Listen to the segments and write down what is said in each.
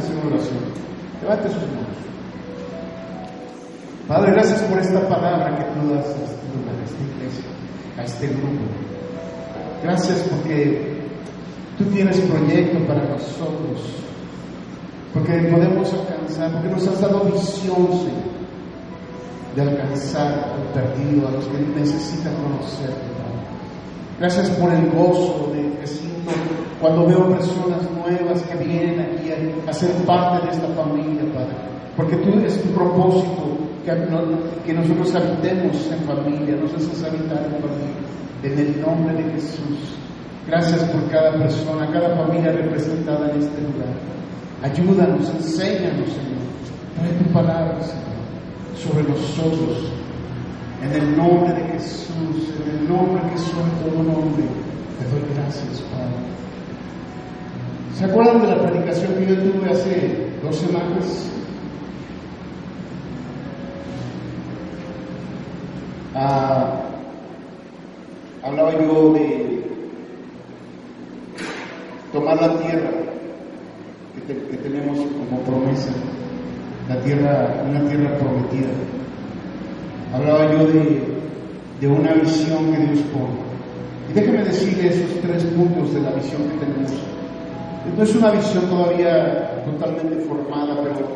hacer una oración. Levante sus manos. Padre, gracias por esta palabra que tú das a este a esta iglesia, a este grupo. Gracias porque tú tienes proyecto para nosotros, porque podemos alcanzar, porque nos has dado visión, Señor, de alcanzar al perdido, a los que necesitan conocerte, Gracias por el gozo de que siento cuando veo personas nuevas que vienen aquí a, ser parte de esta familia, Padre. Porque tú es tu propósito que, nosotros habitemos en familia, nos haces habitar en familia. En el nombre de Jesús. Gracias por cada persona, cada familia representada en este lugar. Ayúdanos, enséñanos, Señor. Trae tu palabra, Señor, sobre nosotros. En el nombre de Jesús, en el nombre que soy todo nombre, te doy gracias, Padre. ¿Se acuerdan de la predicación que yo tuve hace dos semanas? Ah, hablaba yo de tomar la tierra que, tenemos como promesa, la tierra, una tierra prometida. Hablaba yo de, de una visión que Dios pone. Y déjeme decirle esos tres puntos de la visión que tenemos. No es una visión todavía totalmente formada, pero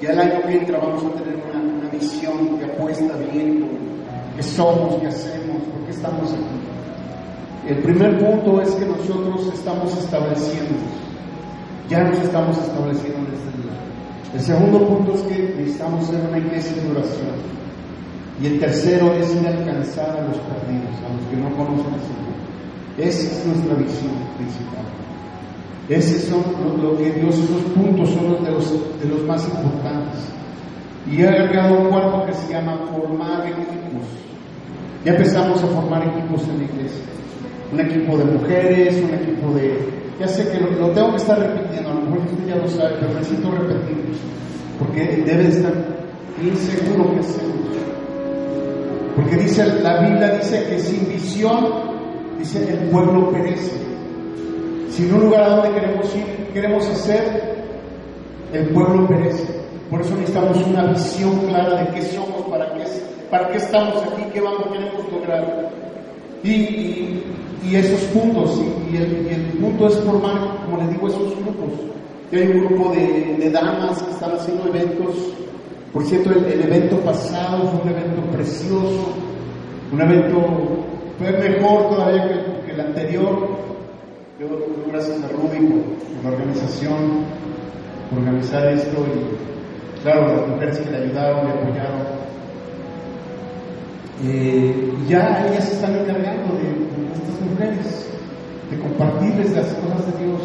ya el año que entra vamos a tener una, una visión que apuesta bien qué somos, qué hacemos, por qué estamos aquí. El primer punto es que nosotros estamos estableciendo, ya nos estamos estableciendo en este lugar. El segundo punto es que necesitamos ser una iglesia de oración. Y el tercero es ir a alcanzar a los perdidos, a los que no conocen al Señor. Esa es nuestra visión principal. Esos son lo, que Dios, esos puntos son los de los, de los más importantes. Y he agregado un cuarto que se llama formar equipos. Ya empezamos a formar equipos en la iglesia. Un equipo de mujeres, un equipo de... Ya sé que lo, tengo que estar repitiendo, a lo mejor usted ya lo sabe, pero necesito repetirlo. Porque debe estar bien seguro que hacemos. Porque dice, la Biblia dice que sin visión, dice, el pueblo perece. Sin un lugar a donde queremos ir, queremos hacer, el pueblo perece. Por eso necesitamos una visión clara de qué somos, para qué, para qué estamos aquí, qué vamos, queremos lograr. Y, y, esos puntos, y, el, punto es formar, como les digo, esos grupos. hay un grupo de, damas que están haciendo eventos. Por cierto, el, evento pasado fue un evento precioso, un evento, fue mejor todavía que, el anterior. Yo gracias a Ruby por la organización, por organizar esto y claro, las mujeres que le ayudaron, le apoyaron. Eh, ya ellas están encargando de, estas mujeres, de compartirles las cosas de Dios.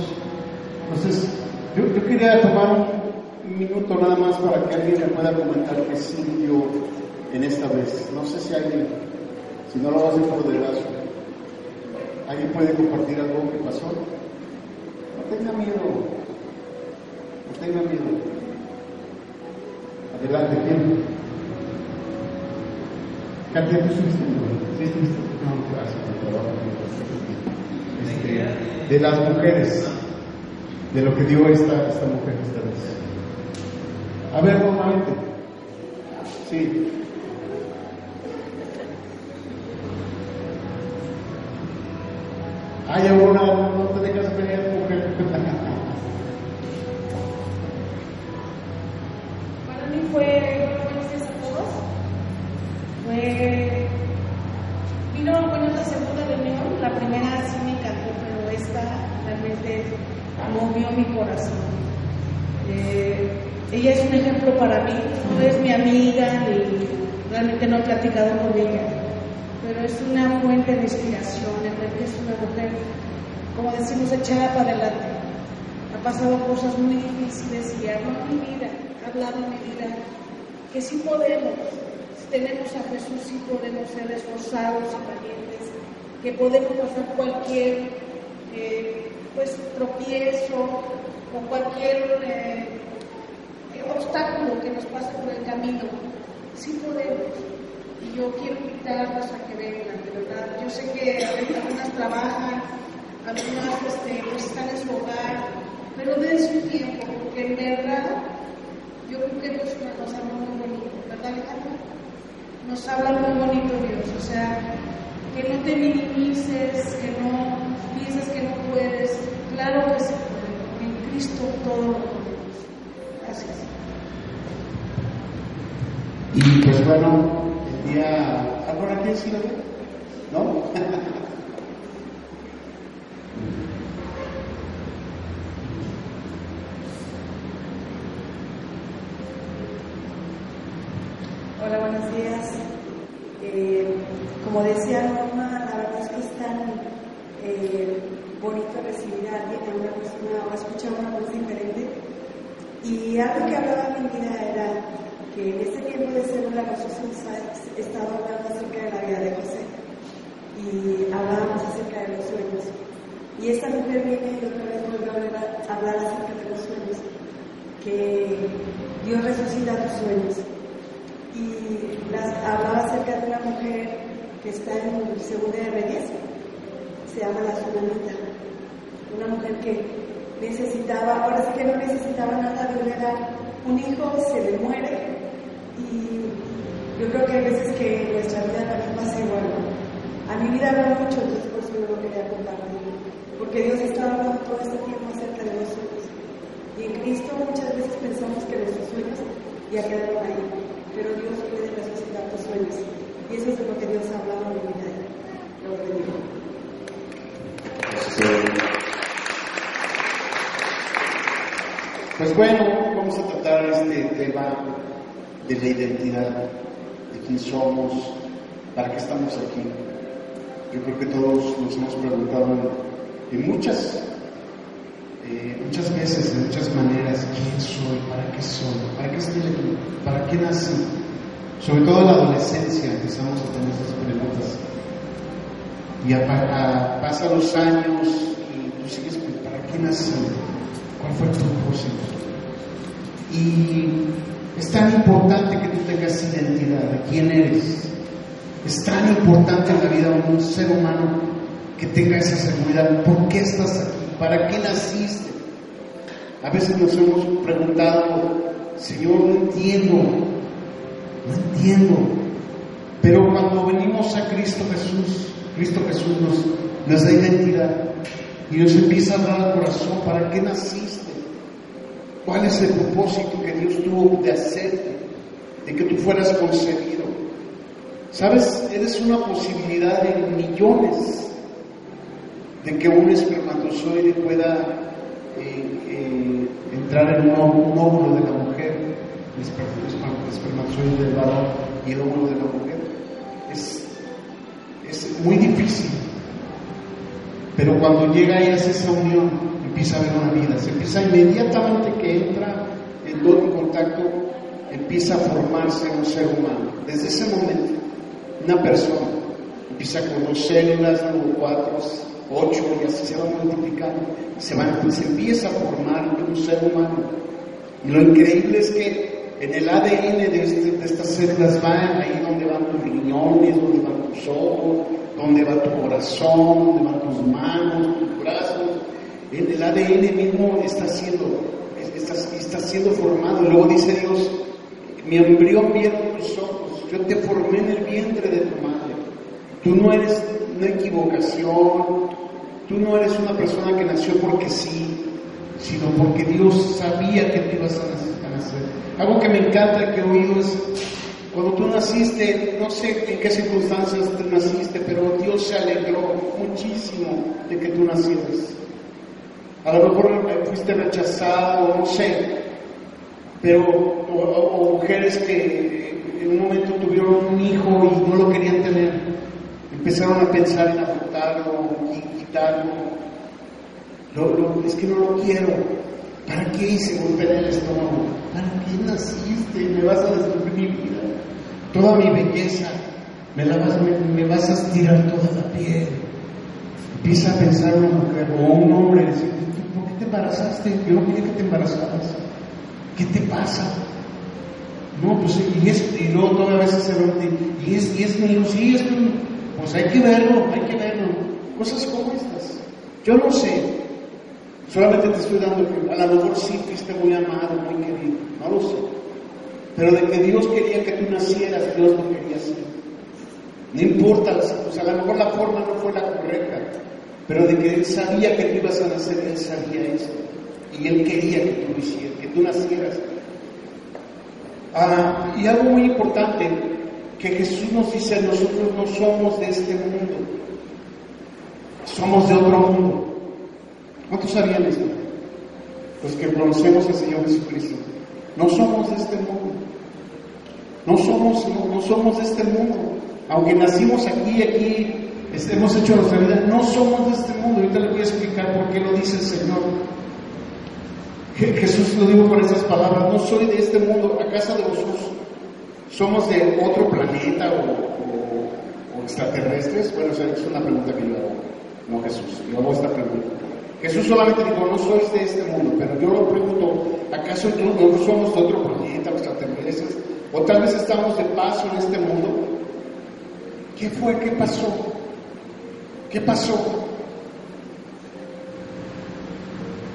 Entonces, yo, quería tomar un, minuto nada más para que alguien me pueda comentar qué sintió en esta vez. No sé si alguien, si no lo hacer por dedazo, ¿alguien puede compartir algo que pasó? No tenga miedo, no tenga miedo. Adelante, ¿quién? Katia, ¿tú subiste? Sí, estuviste. No, gracias este, de las mujeres, de lo que dio esta, esta mujer esta vez. A ver, nuevamente. Sí. Hay alguna, no te dejas ver, mujer. fue, buenos días a todos. Fue, vino bueno, la segunda reunión, la primera sí me encantó, pero esta realmente movió mi corazón. Eh, ella es un ejemplo para mí, no es mi amiga y realmente no he platicado con ella, pero es una fuente de inspiración, realmente es una mujer, como decimos, echada para adelante. Ha pasado cosas muy difíciles y ha mi vida hablado en mi vida que sí podemos, si tenemos a Jesús, sí podemos ser esforzados y valientes, que podemos pasar cualquier eh, pues, tropiezo o cualquier eh, obstáculo que nos pase por el camino. Sí podemos. Y yo quiero invitarlos a que vengan, de verdad. Yo sé que algunas trabajan, algunas este, pues, están en su hogar, pero den su tiempo, porque en verdad yo creo que Dios nos habla muy bonito, ¿verdad Alejandro? Nos habla muy bonito Dios, o sea, que no te minimices, que no pienses que no puedes, claro que se puede, porque en Cristo todo lo podemos. Gracias. Y pues bueno, el día... ¿Ahora aquí sí lo? ¿No? Hola, buenos días. Eh, como decía Norma, la verdad es que es tan eh, bonito recibir a alguien, a una persona, o escuchar una voz diferente. Y algo que hablaba en mi vida era que en este tiempo de célula nosotros estado hablando acerca de la vida de José y hablábamos acerca de los sueños. Y esta mujer viene y otra vez vuelve a hablar acerca de los sueños, que Dios resucita tus sueños y las, hablaba acerca de una mujer que está en segunda de Reyes, se llama la Tsunamita, una mujer que necesitaba, ahora sí que no necesitaba nada de edad, un hijo se le muere y yo creo que hay veces que nuestra vida también pasa igual. A mi vida habla mucho, entonces por eso yo lo quería compartir, porque Dios está hablando todo este tiempo acerca de sueños. Y en Cristo muchas veces pensamos que nuestros sueños ya quedaron ahí pero Dios puede resucitar tus sueños. Y eso es de lo que Dios ha hablado en mi vida. Lo bendigo. Pues bueno, vamos a tratar este tema de la identidad, de quién somos, para qué estamos aquí. Yo creo que todos nos hemos preguntado en muchas, eh, muchas veces, de muchas maneras, quién soy, para qué soy, para qué estoy aquí, para qué nací. Sobre todo en la adolescencia empezamos a tener esas preguntas. Y a, pasan los años y tú sigues, ¿para qué nací? ¿Cuál fue tu propósito? Y es tan importante que tú tengas identidad de quién eres. Es tan importante en la vida de un ser humano que tenga esa seguridad. ¿Por qué estás aquí? ¿Para qué naciste? A veces nos hemos preguntado, Señor, no entiendo, no entiendo. Pero cuando venimos a Cristo Jesús, Cristo Jesús nos, nos da identidad y nos empieza a dar al corazón, ¿para qué naciste? ¿Cuál es el propósito que Dios tuvo de hacerte, de que tú fueras concebido? ¿Sabes? Eres una posibilidad de millones de que un espermatozoide pueda eh, eh, entrar en un, óvulo de la mujer, el espermatozoide del varón y el óvulo de la mujer. Es, es muy difícil. Pero cuando llega y hace esa unión, empieza a haber una vida. Se empieza inmediatamente que entra en todo en contacto, empieza a formarse un ser humano. Desde ese momento, una persona empieza con dos células, luego cuatro, ocho, y así se va multiplicando, se, van, se empieza a formar un ser humano. Y lo increíble es que en el ADN de, este, de estas células va ahí donde van tus riñones, donde van tus ojos, donde va tu corazón, donde van tus manos, tus brazos. En el ADN mismo está siendo, está, está siendo formado. Luego dice Dios, mi embrión vieron tus ojos, yo te formé en el vientre de tu madre. Tú no eres una equivocación, tú no eres una persona que nació porque sí, sino porque Dios sabía que tú ibas a nacer. Algo que me encanta que oído es, cuando tú naciste, no sé en qué circunstancias te naciste, pero Dios se alegró muchísimo de que tú nacieras. A lo mejor fuiste rechazado, no sé, pero, mujeres que en un momento tuvieron un hijo y no lo querían tener, empezaron a pensar en abortarlo y quitarlo. Lo, lo, es que no lo quiero. ¿Para qué hice golpear el estómago? ¿Para qué naciste? Me vas a destruir mi vida. Toda mi belleza, me, vas, a estirar toda la piel. Empieza a pensar una mujer o un hombre, decir, ¿por qué te embarazaste? Yo no quería que te embarazaras. ¿Qué te pasa? No, pues y, es, y luego todas veces se ve, y es, y es mío, sí, es mío. Pues hay que verlo, hay que verlo. Cosas como estas. Yo no sé. Solamente te estoy dando que a lo mejor sí fuiste muy amado, muy querido, no lo sé. Pero de que Dios quería que tú nacieras, Dios lo quería así. No importa, o sea, a lo mejor la forma no fue la correcta, pero de que Él sabía que tú ibas a nacer, Él sabía eso. Y Él quería que tú hicieras, que tú nacieras. Ah, y algo muy importante, que Jesús nos dice, nosotros no somos de este mundo, somos de otro mundo. ¿Cuántos sabían esto? Pues que conocemos al Señor Jesucristo. No somos de este mundo. No somos, no, somos de este mundo. Aunque nacimos aquí, aquí, hemos hecho nuestra vida, no somos de este mundo. Ahorita le voy a explicar por qué lo dice el Señor. Jesús lo dijo con esas palabras, no soy de este mundo, a casa de vosotros. ¿Somos de otro planeta o, extraterrestres? Bueno, esa es una pregunta que yo hago, no Jesús. Yo hago esta pregunta. Jesús solamente dijo, no sois de este mundo, pero yo lo pregunto, ¿acaso no somos de otro planeta extraterrestres? ¿O tal vez estamos de paso en este mundo? ¿Qué fue? ¿Qué pasó? ¿Qué pasó?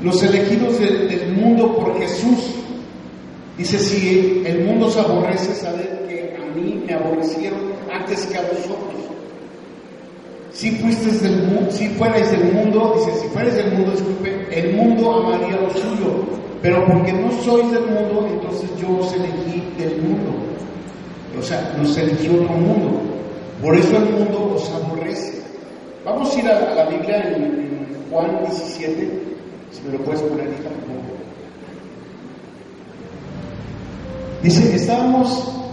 los elegidos del, mundo por Jesús. Dice, si el mundo se aborrece, saber que a mí me aborrecieron antes que a vosotros. Si fuisteis del mundo, si fuerais del mundo, dice, si fuerais del mundo, disculpe, el mundo amaría lo suyo, pero porque no sois del mundo, entonces yo os elegí del mundo. O sea, nos eligió otro mundo. Por eso el mundo os aborrece. Vamos a ir a, la Biblia en, Juan 17, si me lo puedes poner, hija, Dice, estábamos, ah,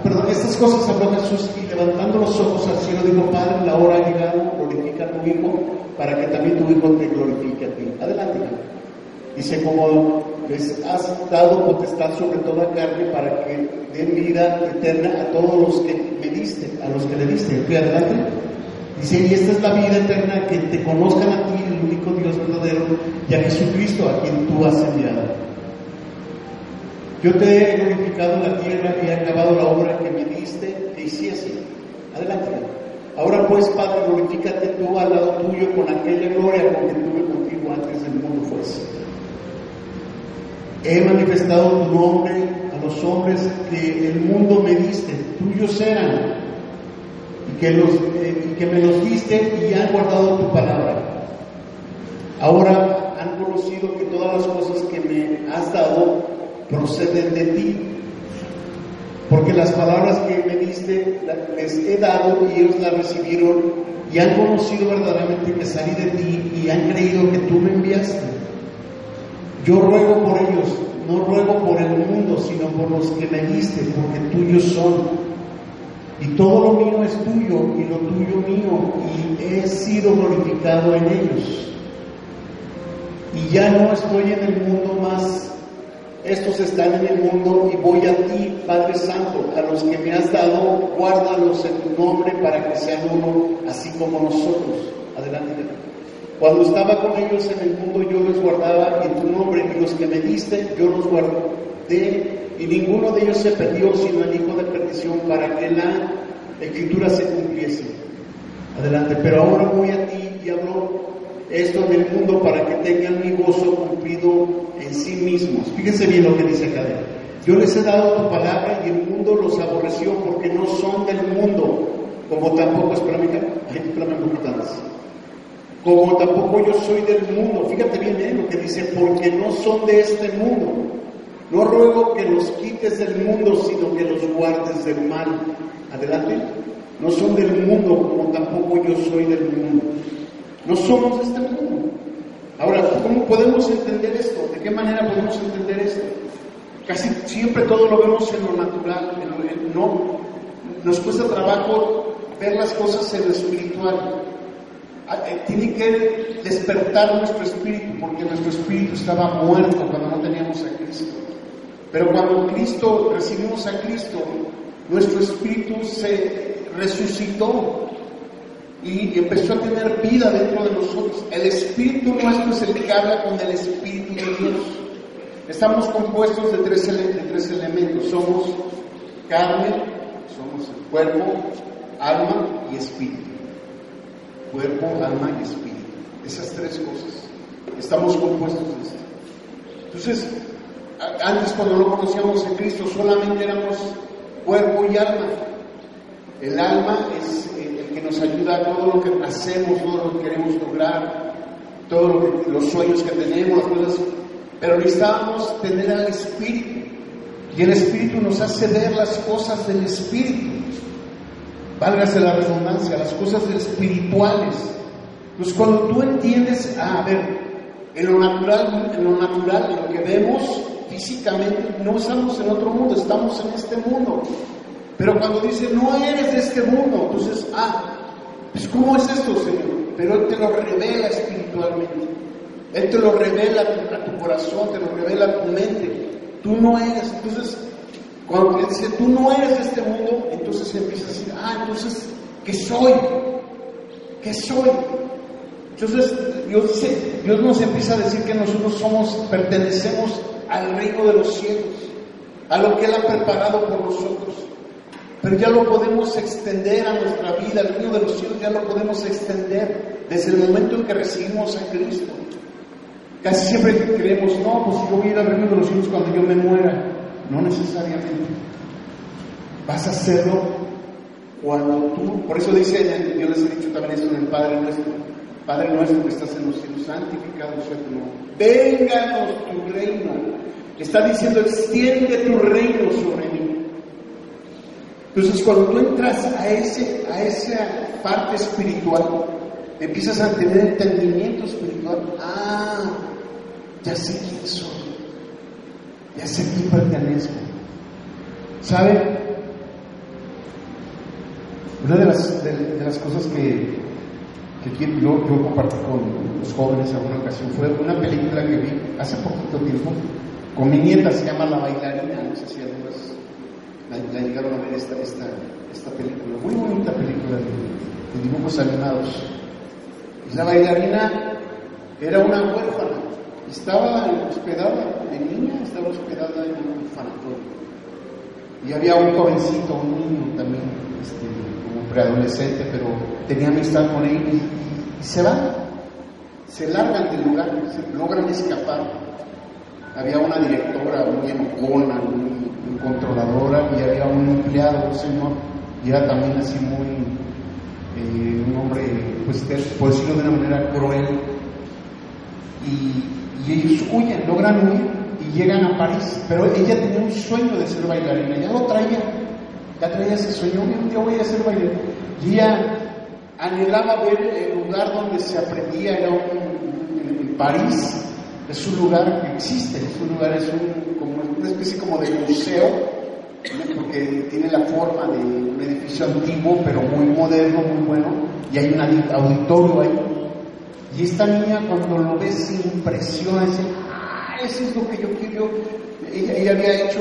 perdón, estas cosas habló Jesús y levantando los ojos al cielo dijo, Padre, la hora ha llegado, glorifica a tu Hijo, para que también tu Hijo te glorifique a ti. Adelante. Dice, como les has dado potestad sobre toda carne para que den vida eterna a todos los que me diste, a los que le diste. Fui adelante. Dice, y esta es la vida eterna, que te conozcan a ti, el único Dios verdadero, y a Jesucristo, a quien tú has enviado. Yo te he glorificado en la tierra y he acabado la obra que me diste que hiciese. Adelante. Ahora pues, Padre, glorifícate tú al lado tuyo con aquella gloria con que tuve contigo antes del mundo fuese. He manifestado tu nombre a los hombres que el mundo me diste, tuyos eran, que, los, eh, que me los diste y han guardado tu palabra. Ahora han conocido que todas las cosas que me has dado proceden de ti, porque las palabras que me diste les he dado y ellos las recibieron y han conocido verdaderamente que salí de ti y han creído que tú me enviaste. Yo ruego por ellos, no ruego por el mundo, sino por los que me diste, porque tuyos son y todo lo mío es tuyo y lo tuyo mío, y he sido glorificado en ellos. Y ya no estoy en el mundo más, estos están en el mundo y voy a ti, Padre Santo, a los que me has dado, guárdalos en tu nombre para que sean uno, así como nosotros. Adelante. Cuando estaba con ellos en el mundo, yo los guardaba en tu nombre, y los que me diste, yo los guardé y ninguno de ellos se perdió sino el hijo de perdición para que la escritura se cumpliese. Adelante, pero ahora voy a ti y hablo esto del mundo para que tengan mi gozo cumplido en sí mismos. Fíjense bien lo que dice acá. Yo les he dado tu palabra y el mundo los aborreció porque no son del mundo, como tampoco, espérame, espérame, como tampoco yo soy del mundo. Fíjate bien ¿eh? lo que dice, porque no son de este mundo. No ruego que los quites del mundo, sino que los guardes del mal. Adelante. No son del mundo, como tampoco yo soy del mundo. No somos de este mundo. Ahora, ¿cómo podemos entender esto? ¿De qué manera podemos entender esto? Casi siempre todo lo vemos en lo natural, no. Nos cuesta trabajo ver las cosas en lo espiritual. Ah, eh, tiene que despertar nuestro espíritu, porque nuestro espíritu estaba muerto cuando no teníamos a Cristo. Pero cuando Cristo, recibimos a Cristo, nuestro espíritu se resucitó y empezó a tener vida dentro de nosotros. El espíritu nuestro es el que habla con el espíritu de Dios. Estamos compuestos de tres, de tres elementos. Somos carne, somos el cuerpo, alma y espíritu. Cuerpo, alma y espíritu. Esas tres cosas. estamos compuestos de esto. Entonces, antes cuando no conocíamos a Cristo solamente éramos cuerpo y alma. El alma es el nos ayuda a todo lo que hacemos, todo lo que queremos lograr, todos los sueños que tenemos, pero necesitábamos tener al Espíritu. Y el Espíritu nos hace ver las cosas del Espíritu. Válgase la redundancia, las cosas espirituales. Pues cuando tú entiendes, ah, a ver, en lo natural, en lo natural, en lo que vemos físicamente, no estamos en otro mundo, estamos en este mundo. Pero cuando dice, no eres de este mundo, entonces, ah, pues ¿cómo es esto, Señor? Pero Él te lo revela espiritualmente. Él te lo revela a tu, corazón, te lo revela a tu mente. Tú no eres, entonces, cuando Él dice, tú no eres de este mundo, entonces empieza a decir, ah, entonces, ¿qué soy? ¿Qué soy? Entonces, Dios, Dios nos empieza a decir que nosotros somos, pertenecemos al reino de los cielos, a lo que Él ha preparado por nosotros. Pero ya lo podemos extender a nuestra vida, el reino de los cielos ya lo podemos extender desde el momento en que recibimos a Cristo. Casi siempre creemos, no, pues yo voy a ir al reino de los cielos cuando yo me muera. No necesariamente. Vas a hacerlo cuando tú, por eso dice, yo les he dicho también esto en el Padre nuestro, Padre nuestro que estás en los cielos, santificado sea tu nombre. Vénganos tu reino. Está diciendo, extiende tu reino sobre mí. Entonces, cuando tú entras a, ese, a esa parte espiritual, empiezas a tener entendimiento espiritual. Ah, ya sé quién soy, ya sé quién pertenezco. ¿Sabe? Una de las, de, las cosas que, que yo, yo compartí con los jóvenes en alguna ocasión fue una película que vi hace poquito tiempo con mi nieta, se llama La Bailarina, no sé si algunas la, llegaron a ver esta, esta, esta, película, muy bonita película de, dibujos animados. Y la bailarina era una huérfana, estaba hospedada de niña, estaba hospedada en un orfanatorio. Y había un jovencito, un niño también, este, como preadolescente, pero tenía amistad con él y, se van, se largan del lugar, se logran escapar. Había una directora muy enojona, muy controladora y había un empleado, un señor, y era también así muy, eh, un hombre, pues por decirlo de una manera cruel. Y, ellos huyen, logran huir y llegan a París. Pero ella tenía un sueño de ser bailarina, ya lo traía, ya traía ese sueño, un día voy a ser bailarina. Y ella anhelaba ver el lugar donde se aprendía, era un, París, es un lugar que existe, es un lugar, es un, como una especie como de museo, porque tiene la forma de un edificio antiguo, pero muy moderno, muy bueno, y hay un auditorio ahí. Y esta niña cuando lo ve se impresiona, dice, ah, eso es lo que yo quiero. Ella, ella había hecho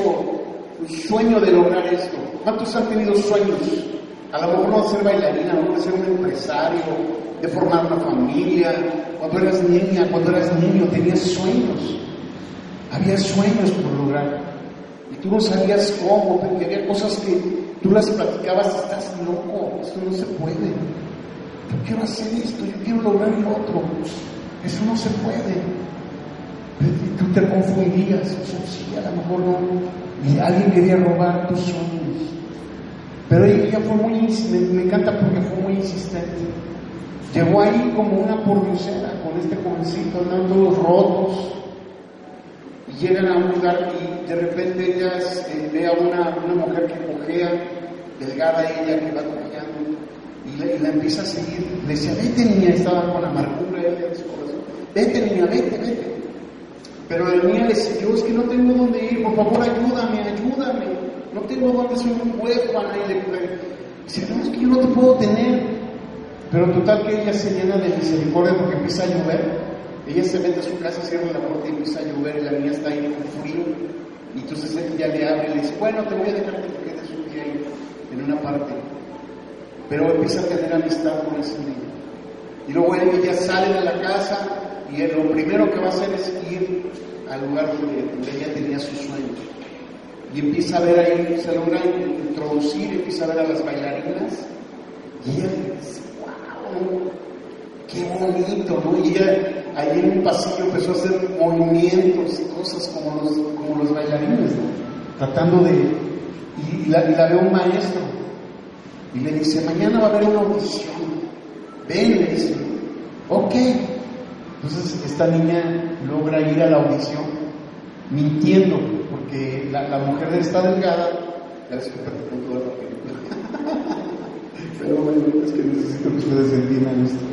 un sueño de lograr esto. ¿Cuántos han tenido sueños? A lo mejor no ser bailarina, a lo ser un empresario, de formar una familia. Cuando eras niña, cuando eras niño, tenías sueños. Había sueños por lograr. Y tú no sabías cómo, porque había cosas que tú las platicabas, estás loco, esto no se puede. Yo quiero hacer esto, yo quiero lograr lo otro. Eso no se puede. Y tú te confundías, eso sí, a lo mejor no. Y alguien quería robar tus sueños. Pero ella fue muy, me, me encanta porque fue muy insistente. Llegó ahí como una pordiosera con este jovencito, andando rotos. Y llegan a un lugar y de repente ella eh, ve a una, una, mujer que cojea, delgada ella que va cojeando, y la, empieza a seguir. Le decía, vete niña, estaba con amargura ella de su corazón. Vete niña, vete, vete. Pero la niña le siguió, es que no tengo dónde ir, por favor ayúdame, ayúdame. No tengo dónde, soy un huérfana. Y le dice, no, es que yo no te puedo tener. Pero total que ella se llena de misericordia porque empieza a llover. Ella se mete a su casa, cierra la puerta y empieza a llover y la niña está ahí con frío. Y entonces ella le abre y le dice, bueno, te voy a dejar que te quedes un día ahí en una parte. Pero empieza a tener amistad con ese niño. Y luego ella sale de la casa y lo primero que va a hacer es ir al lugar donde, ella tenía sus sueños. Y empieza a ver ahí, se logra introducir, empieza a ver a las bailarinas. Y ella qué bonito, ¿no? Y ella ahí en un pasillo empezó a hacer movimientos y cosas como los, como los bailarines, tratando de... Y, la, y la ve un maestro y le dice, mañana va a haber una audición, ven, le ok. Entonces esta niña logra ir a la audición mintiendo, porque la, la mujer está delgada, ya les con toda la película. Pero bueno, es que necesito que ustedes entiendan esto.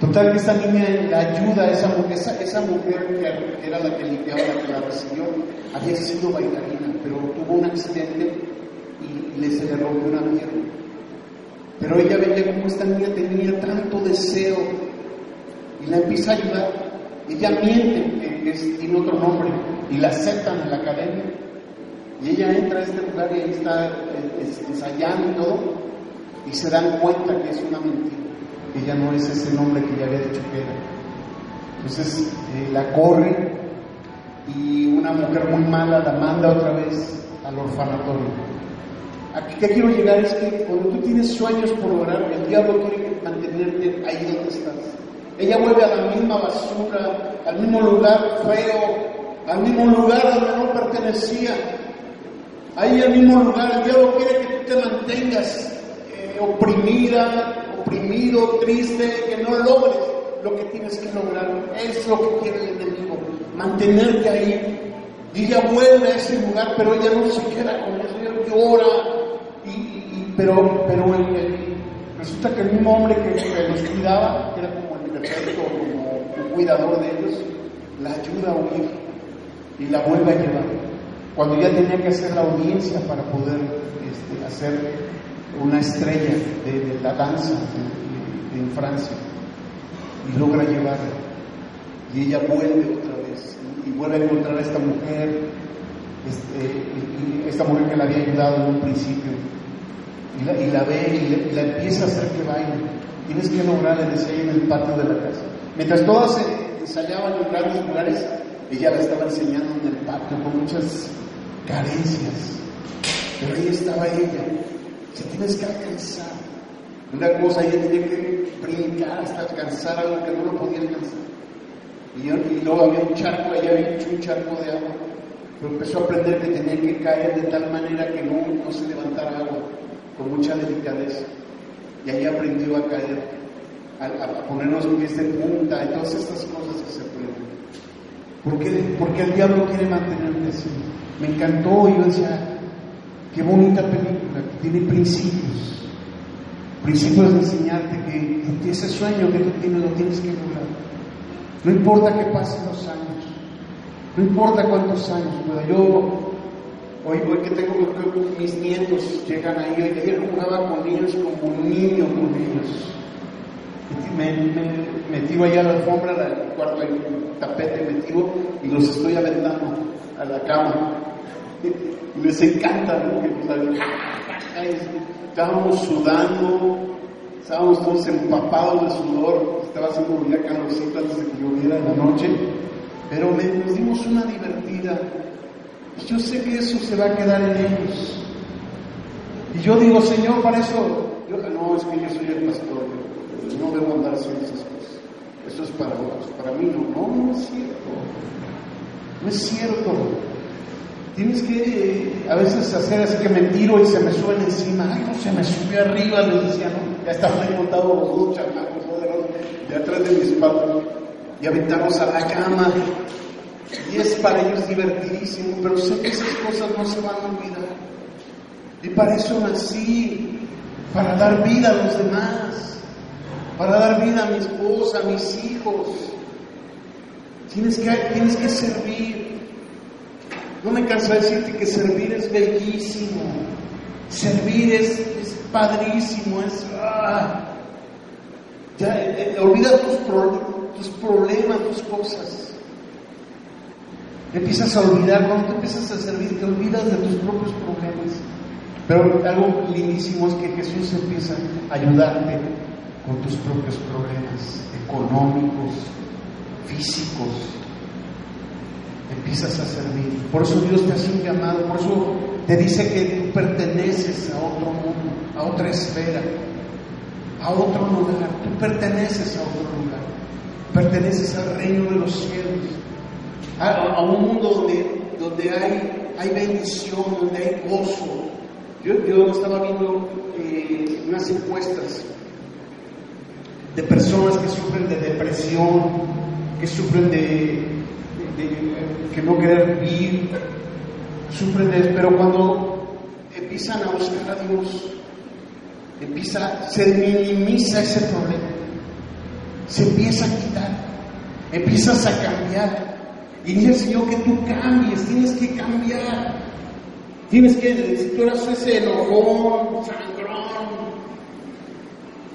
Total que esta niña la ayuda, esa, esa, esa mujer que era la que limpiaba, la que la recibió, había sido bailarina, pero tuvo un accidente y le, se le rompió una pierna. Pero ella veía cómo esta niña tenía tanto deseo y la empieza a ayudar. Ella miente que es, tiene otro nombre y la aceptan en la academia. Y ella entra a este lugar y ahí está eh, ensayando y se dan cuenta que es una mentira, que ella no es ese nombre que ella había dicho que era. Entonces eh, la corre y una mujer muy mala la manda otra vez al orfanatorio. Aquí que quiero llegar es que cuando tú tienes sueños por lograr, el diablo quiere mantenerte ahí donde estás. Ella vuelve a la misma basura, al mismo lugar feo, al mismo lugar donde no pertenecía. Ahí al mismo lugar, el diablo quiere que tú te mantengas eh, oprimida, oprimido, triste, que no logres lo que tienes que lograr. Es lo que quiere el enemigo, mantenerte ahí. Y ella vuelve a ese lugar, pero ella no se queda con eso, ella llora, pero, pero el, resulta que el mismo hombre que, los cuidaba, que era como el perfecto, como cuidador de ellos, la ayuda a huir y la vuelve a llevar. Cuando ya tenía que hacer la audiencia para poder este, hacer una estrella de, la danza en, Francia, y logra llevarla. Y ella vuelve otra vez y, vuelve a encontrar a esta mujer, este, esta mujer que la había ayudado en un principio y la, ve y, la empieza a hacer que baile. Tienes que lograr, le decía en el patio de la casa. Mientras todas ensayaban en grandes lugares, ella la estaba enseñando en el patio con muchas carencias. Pero ahí estaba ella. Se tienes que alcanzar. Una cosa, ella tenía que brincar hasta alcanzar algo que no lo podía alcanzar. Y, luego había un charco, ella había hecho un charco de agua. Pero empezó a aprender que tenía que caer de tal manera que no, no se levantara agua con mucha delicadeza. Y ahí aprendió a caer, a, poner los pies de punta y todas estas cosas que se aprenden. ¿Por qué? Porque el diablo quiere mantenerte así. Me encantó yo decía, qué bonita película, que tiene principios. Principios de enseñarte que ese sueño que tú tienes lo tienes que lograr. No importa que pasen los años, no importa cuántos años pueda. Yo Hoy, hoy que tengo mis nietos, llegan ahí, ayer jugaba con ellos como un niño con ellos. Me, me, metido allá a la alfombra, el cuarto un tapete metido y los estoy aventando a la cama. Les encanta, ¿no? Estábamos sudando, estábamos todos empapados de sudor, estaba haciendo ya calorcito antes de que lloviera en la noche, pero nos dimos una divertida yo sé que eso se va a quedar en ellos. Y yo digo, Señor, para eso, yo, no, es que yo soy el pastor, no debo andar haciendo esas cosas. Eso es para otros, para mí no, no, no es cierto. No es cierto. Tienes que eh, a veces hacer así que me tiro y se me sube encima. Ay, no se me subió arriba, le decía, ¿no? Ya estaban montados los dos chamacos, de atrás de mis patas. Y aventamos a la cama y es para ellos divertidísimo, pero sé que esas cosas no se van a olvidar. Y para eso nací, para dar vida a los demás, para dar vida a mi esposa, a mis hijos. Tienes que, tienes que servir. No me canso de decirte que servir es bellísimo. Servir es, es padrísimo, es... Ah, ya, eh, eh, olvida tus, tus problemas, tus cosas. Empiezas a olvidar, cuando te empiezas a servir, te olvidas de tus propios problemas. Pero algo lindísimo es que Jesús empieza a ayudarte con tus propios problemas económicos, físicos. Empiezas a servir. Por eso Dios te hace un llamado, por eso te dice que tú perteneces a otro mundo, a otra esfera, a otro lugar. Tú perteneces a otro lugar. perteneces al reino de los cielos, a, un mundo donde, donde hay, hay bendición, donde hay gozo. Yo, yo estaba viendo eh, unas encuestas de personas que sufren de depresión, que sufren de, que no querer vivir, sufren de pero cuando empiezan a buscar a Dios, empieza, se minimiza ese problema, se empieza a quitar, empiezas a cambiar. Y dice Señor que tú cambies, tienes que cambiar. Tienes que, si tú eras ese enojón, sangrón,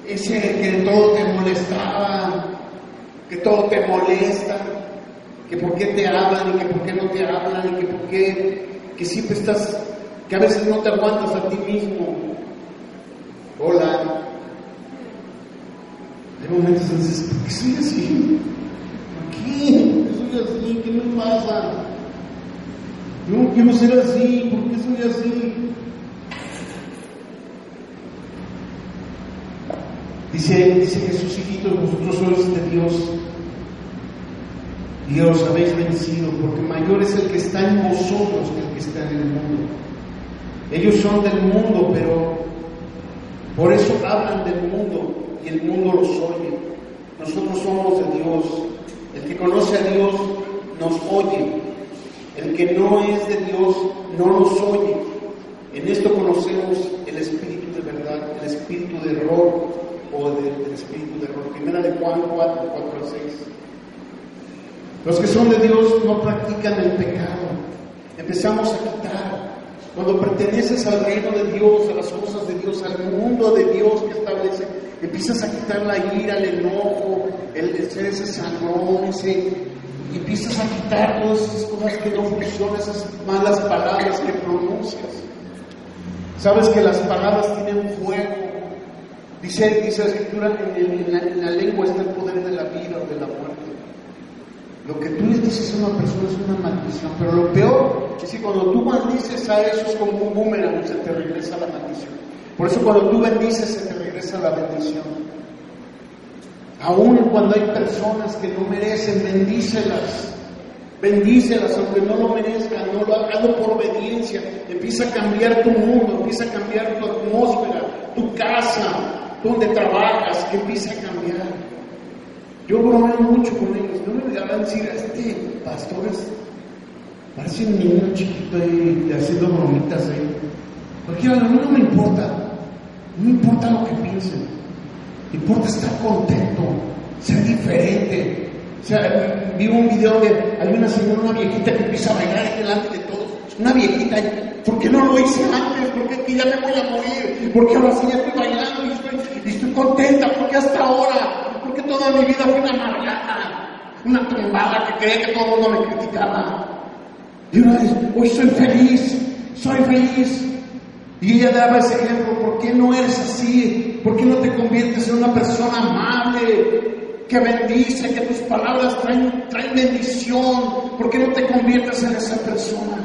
ese que todo te molestaba, que todo te molesta, que por qué te hablan y que por qué no te hablan y que por qué, que siempre estás, que a veces no te aguantas a ti mismo. Hola. Hay momentos donde dices, ¿por qué soy así? ¿Por qué? ¿Por qué soy así? ¿Qué me pasa? No quiero ser así, ¿por qué soy así? Dice, dice Jesús, hijitos, vosotros sois de Dios y os habéis vencido, porque mayor es el que está en vosotros que el que está en el mundo. Ellos son del mundo, pero por eso hablan del mundo y el mundo los oye. Nosotros somos de Dios. El que conoce a Dios nos oye. El que no es de Dios no nos oye. En esto conocemos el espíritu de verdad, el espíritu de error o del espíritu de error. Primera de Juan 4, 4 a 6. Los que son de Dios no practican el pecado. Empezamos a quitar. Cuando perteneces al reino de Dios, a las cosas de Dios, al mundo de Dios que establece, empiezas a quitar la ira, el enojo, el, ese sangrón, ese, y empiezas a quitar todas esas cosas que no funcionan, esas malas palabras que pronuncias. Sabes que las palabras tienen fuego. Dice, dice la escritura, en, la, en la lengua está el poder de la vida o de la muerte. Lo que tú le dices a una persona es una maldición, pero lo peor es que cuando tú maldices a eso es como un boomerang, se te regresa la maldición. Por eso cuando tú bendices se te regresa la bendición. Aún cuando hay personas que no merecen, bendícelas. Bendícelas aunque no lo merezcan, no lo hagan por obediencia. Empieza a cambiar tu mundo, empieza a cambiar tu atmósfera, tu casa, donde trabajas, que empiece a cambiar. Yo bromeo mucho con ellos. No me a decir, este pastor es, parece un niño chiquito ahí haciendo bromitas ahí. Cualquiera, a mí no me importa. No importa lo que piensen. Me importa estar contento, ser diferente. O sea, vi un video de hay una señora, una viejita que empieza a bailar delante de todos. Una viejita, ¿por qué no lo hice antes? ¿Por qué aquí ya me voy a morir? ¿Por qué ahora sí ya estoy bailando y estoy, y estoy contenta? ¿Por qué hasta ahora? Porque toda mi vida fue una amargada, una tumbada que creía que todo el mundo me criticaba. Y una vez, hoy soy feliz, soy feliz. Y ella daba ese ejemplo, ¿por qué no eres así? ¿Por qué no te conviertes en una persona amable, que bendice, que tus palabras traen, traen bendición? ¿Por qué no te conviertes en esa persona?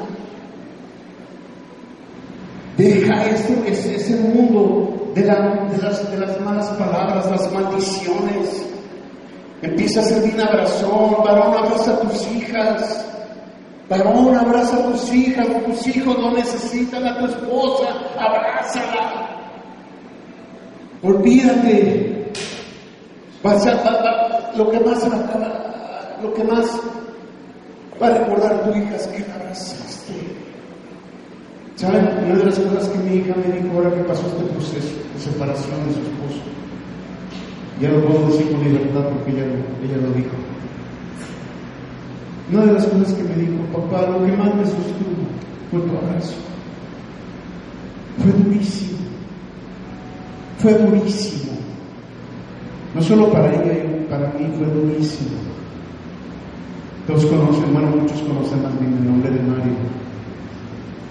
Deja ese, ese, ese mundo de, las, de las malas palabras, las maldiciones. Empieza a ser bien abrazón, varón, abraza a tus hijas. Varón, abraza a tus hijas, tus hijos no necesitan a tu esposa, abrázala. Olvídate. Vas a, lo que más lo que más va a recordar tu hija es que la abrazaste. ¿Saben? Una de las cosas que mi hija me dijo ahora que pasó este proceso de separación de su esposo, ya lo puedo decir con libertad porque ella, ella lo dijo. Una de las cosas que me dijo, papá, lo que más me sostuvo fue tu abrazo. Fue durísimo. Fue durísimo. No solo para ella, para mí fue durísimo. Todos conocen, bueno, muchos conocen también el nombre de Mario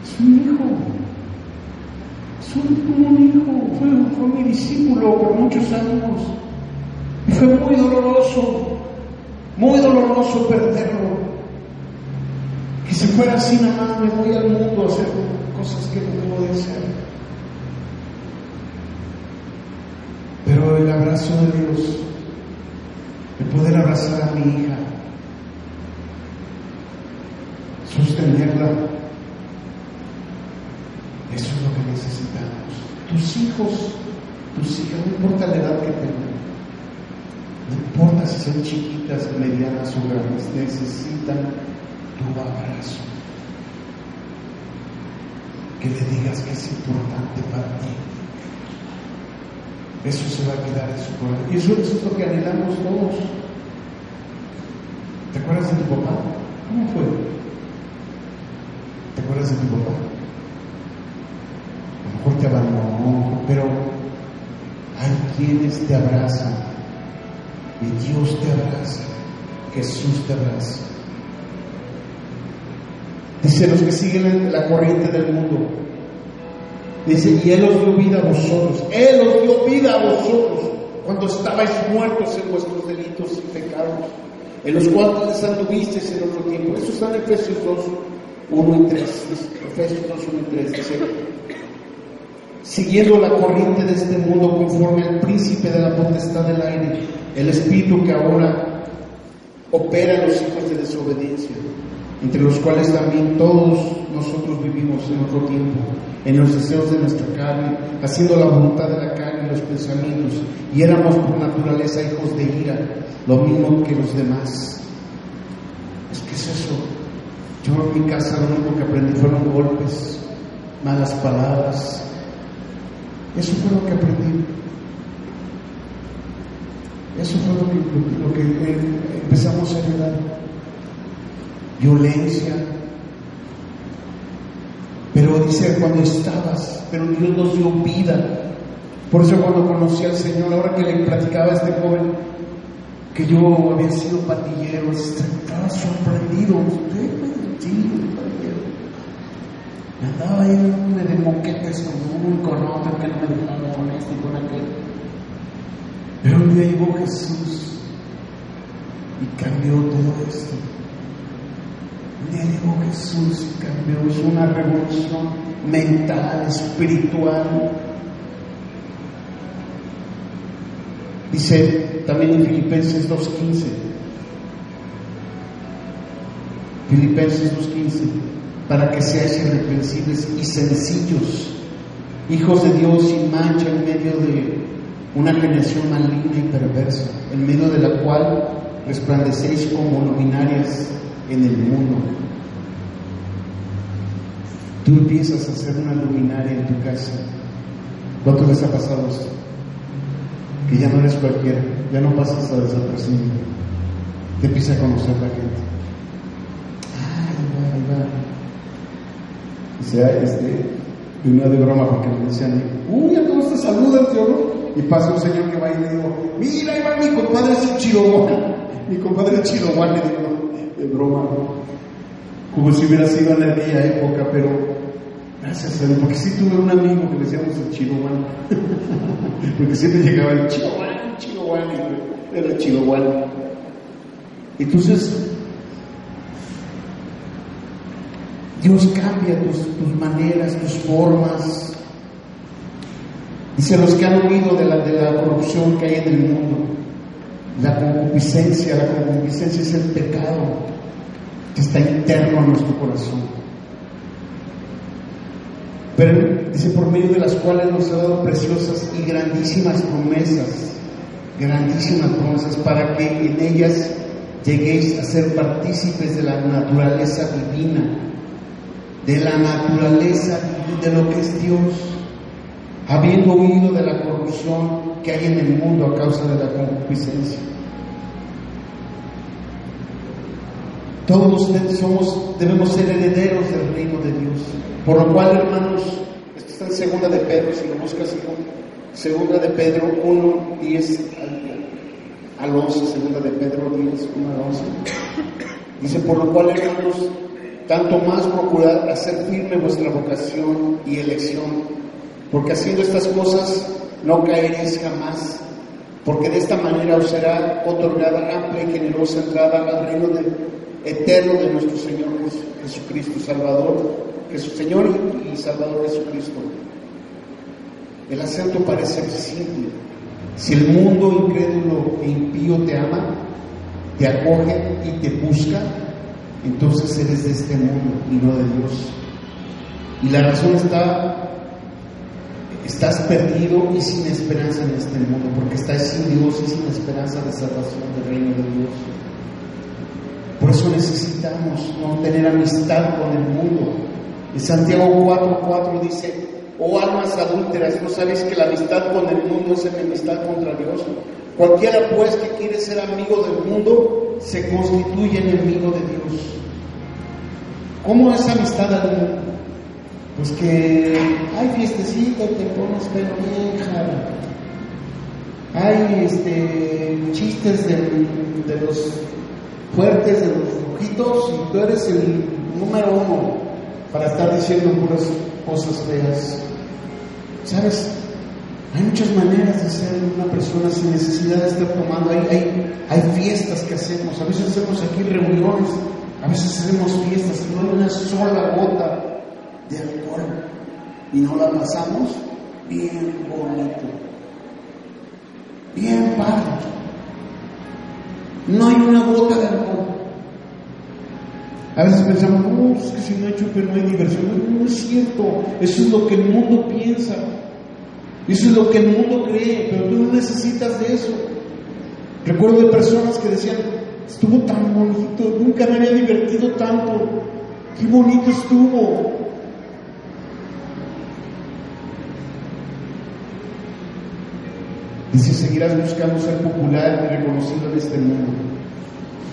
es un hijo. Es un, hijo. Fue, fue mi discípulo por muchos años. Y fue muy doloroso, muy doloroso perderlo. Que se fuera así nada más, me voy al mundo a hacer cosas que no debo de hacer. Pero el abrazo de Dios poder abrazar a mi hija, sostenerla. Eso es lo que necesitamos. Tus hijos, tus hijas, no importa la edad que tengan, no importa si son chiquitas, medianas o grandes, necesitan tu abrazo. Que le digas que es importante para ti. Eso se va a quedar en su corazón. Y eso, es lo que anhelamos todos. ¿Te acuerdas de tu papá? ¿Cómo fue? ¿Te acuerdas de tu papá? A lo mejor te abandonó, pero hay quienes te abrazan. Y Dios te abraza. Jesús te abraza. Dice los que siguen la corriente del mundo. Dice, y Él os dio vida a vosotros. Él os dio vida a vosotros cuando estabais muertos en vuestros delitos y pecados, en los cuales les anduvisteis en otro tiempo. Eso está en Efesios 2, 1 y 3. Efesios 2, 1 y 3. Dice, siguiendo la corriente de este mundo conforme al príncipe de la potestad del aire, el espíritu que ahora opera en los hijos de desobediencia entre los cuales también todos nosotros vivimos en otro tiempo, en los deseos de nuestra carne, haciendo la voluntad de la carne y los pensamientos, y éramos por naturaleza hijos de ira, lo mismo que los demás. Es que es eso. Yo en mi casa lo único que aprendí fueron golpes, malas palabras. Eso fue lo que aprendí. Eso fue lo que, lo que empezamos a heredar violencia. Pero dice cuando estabas, pero Dios nos dio vida. Por eso cuando conocí al Señor, ahora que le platicaba a este joven que yo había sido patillero, estaba sorprendido. Usted. Me andaba ahí de moquetes con uno y con otro que no me dejaba con este y con aquel. Pero un día llegó Jesús y cambió todo esto. Le dijo Jesús y cambió, es una revolución mental, espiritual. Dice también en Filipenses 2.15, Filipenses 2.15, para que seáis irreprensibles y sencillos, hijos de Dios sin mancha en medio de una generación maligna y perversa, en medio de la cual resplandecéis como luminarias en el mundo. Tú empiezas a hacer una luminaria en tu casa. ¿Cuánto les ha pasado esto? Que ya no eres cualquiera, ya no pasas a desapercibido. Te empieza a conocer la gente. Ay, va, va. O sea, este, de una de broma porque me decían, uy, a todos te saludan, tío, ¿no? Y pasa un señor que va y le digo, mira, ahí va mi compadre es un chihuahua. Mi compadre es chihuahua, le digo, de broma, como si hubiera sido en aquella época, pero gracias a Dios, porque sí tuve un amigo que le decíamos el chihuahua, porque siempre llegaba el chihuahua, chihuahua, era chihuahua. Entonces, Dios cambia tus, maneras, tus formas. Dice los que han oído de la, de la corrupción que hay en el mundo, la concupiscencia, la concupiscencia es el pecado que está interno en nuestro corazón. Pero dice, por medio de las cuales nos ha dado preciosas y grandísimas promesas, grandísimas promesas, para que en ellas lleguéis a ser partícipes de la naturaleza divina, de la naturaleza de lo que es Dios, habiendo huido de la corrupción que hay en el mundo a causa de la concupiscencia. Todos somos, debemos ser herederos del reino de Dios. Por lo cual, hermanos, esto está en segunda de Pedro, si lo buscas, segunda de Pedro 1, 10 al 11, segunda de Pedro 10, 1 al 11. Dice, por lo cual, hermanos, tanto más procurad hacer firme vuestra vocación y elección, porque haciendo estas cosas no caeréis jamás, porque de esta manera os será otorgada amplia y generosa entrada al reino de eterno de nuestro Señor Jesucristo, Salvador, Jesús, Señor y Salvador Jesucristo. El acento parece simple, Si el mundo incrédulo e impío te ama, te acoge y te busca, entonces eres de este mundo y no de Dios. Y la razón está, estás perdido y sin esperanza en este mundo, porque estás sin Dios y sin esperanza de salvación del reino de Dios. Por eso necesitamos no tener amistad con el mundo. En Santiago 4:4 dice, oh almas adúlteras, ¿no sabéis que la amistad con el mundo es enemistad contra Dios? Cualquiera pues que quiere ser amigo del mundo se constituye enemigo de Dios. ¿Cómo es amistad al mundo? Pues que hay fiestecita y te pones pelo bien jara. Hay este, chistes de, de los fuertes, de los rojitos, y tú eres el número uno para estar diciendo puras cosas feas. ¿Sabes? Hay muchas maneras de ser una persona sin necesidad de estar tomando. Hay, fiestas que hacemos. A veces hacemos aquí reuniones, a veces hacemos fiestas no hay una sola gota de alcohol. Y no la pasamos bien bonito. Bien padre. No hay una gota de alcohol. A veces pensamos, no, es que si no hay chupe no hay diversión. No, no es cierto. Eso es lo que el mundo piensa. Eso es lo que el mundo cree, pero tú no necesitas de eso. Recuerdo de personas que decían, estuvo tan bonito, nunca me había divertido tanto, qué bonito estuvo. Dice, seguirás buscando ser popular y reconocido en este mundo.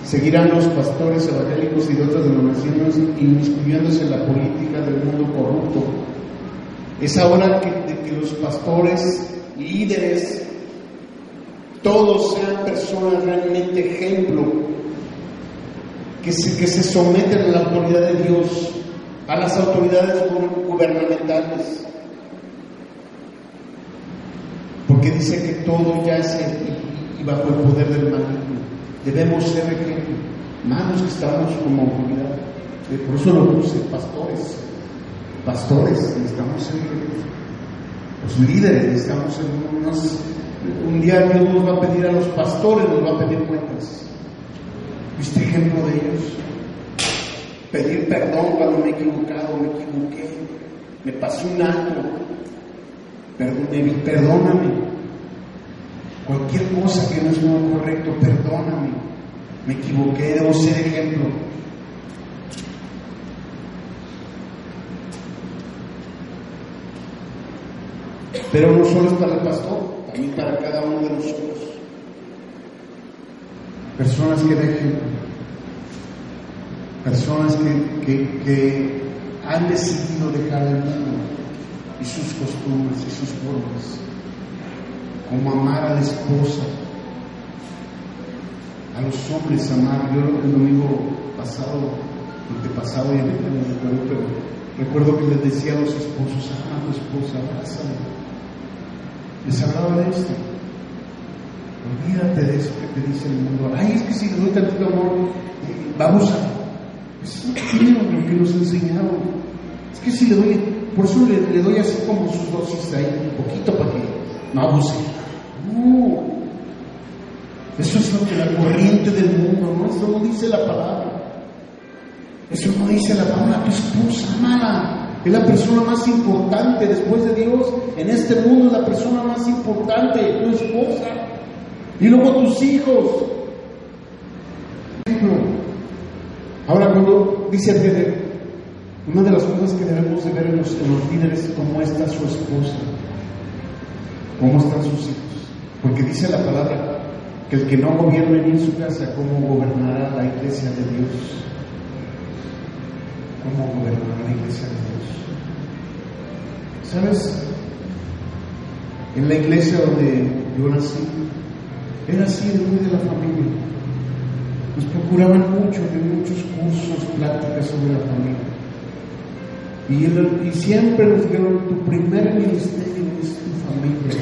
Seguirán los pastores evangélicos y de otras denominaciones inmiscuyéndose en la política del mundo corrupto. Es ahora que, que los pastores, líderes, todos sean personas realmente ejemplo, que se, que se someten a la autoridad de Dios, a las autoridades gubernamentales. Porque dice que todo ya es y bajo el poder del maligno. Debemos ser ejemplo. Manos que estamos como autoridad. Por eso lo puse, pastores. Pastores, necesitamos ser los líderes, necesitamos ser unos. Un día Dios nos va a pedir a los pastores, nos va a pedir cuentas. ¿Viste ejemplo de ellos? Pedir perdón cuando me he equivocado, me equivoqué, me pasé un alto. Perdóname, perdóname. Cualquier cosa que no es muy correcto, perdóname. Me equivoqué, debo ser ejemplo. Pero no solo es para el pastor, también para cada uno de nosotros. Personas que dejen, personas que, que, han decidido dejar el mundo y sus costumbres y sus formas, como amar a la esposa, a los hombres amar. Yo el domingo pasado, pasado ya me recuerdo, pero recuerdo que les decía a los esposos, ama a tu esposa, abrázala. Les hablaba de esto. Olvídate de eso que te dice el mundo. Ay, es que si le doy tanto amor, eh, vamos a. Eso es lo que nos enseñaron. Es que si le doy, por eso le, doy así como sus dosis ahí, un poquito para que no abuse. Eso es lo que la corriente del mundo, ¿no? Eso no dice la palabra. Eso no dice la palabra, tu esposa, amada. Es la persona más importante después de Dios. En este mundo es la persona más importante, tu esposa. Y luego tus hijos. Ahora cuando dice Pedro, una de las cosas que debemos de ver en los, en los líderes es cómo está su esposa, cómo están sus hijos. Porque dice la palabra que el que no gobierne ni en su casa, ¿cómo gobernará la iglesia de Dios? ¿Cómo gobernará la iglesia de Dios? ¿Sabes? En la iglesia donde yo nací, era así muy de la familia. Nos procuraban mucho, de muchos cursos, pláticas sobre la familia. Y, siempre nos dijeron, tu primer ministerio es tu familia.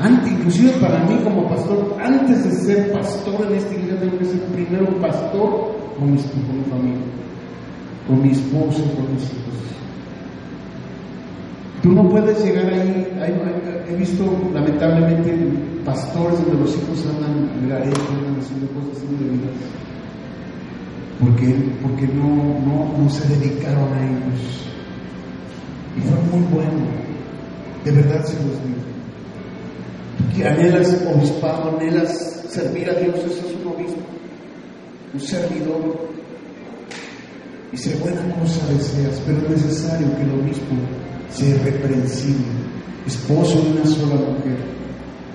Antes, inclusive para mí como pastor, antes de ser pastor en esta iglesia, tengo que ser primero pastor con con mi familia, con mi esposa, con mis hijos. Tú no puedes llegar ahí. he visto lamentablemente pastores donde los hijos andan en garete, andan haciendo cosas indebidas. Porque, porque no, no, no se dedicaron a ellos. Y fue muy bueno. De verdad se los digo. Que anhelas obispado, anhelas servir a Dios, eso es un obispo, un servidor. Si buena cosa deseas, pero es necesario que el obispo sea reprensible, esposo de una sola mujer,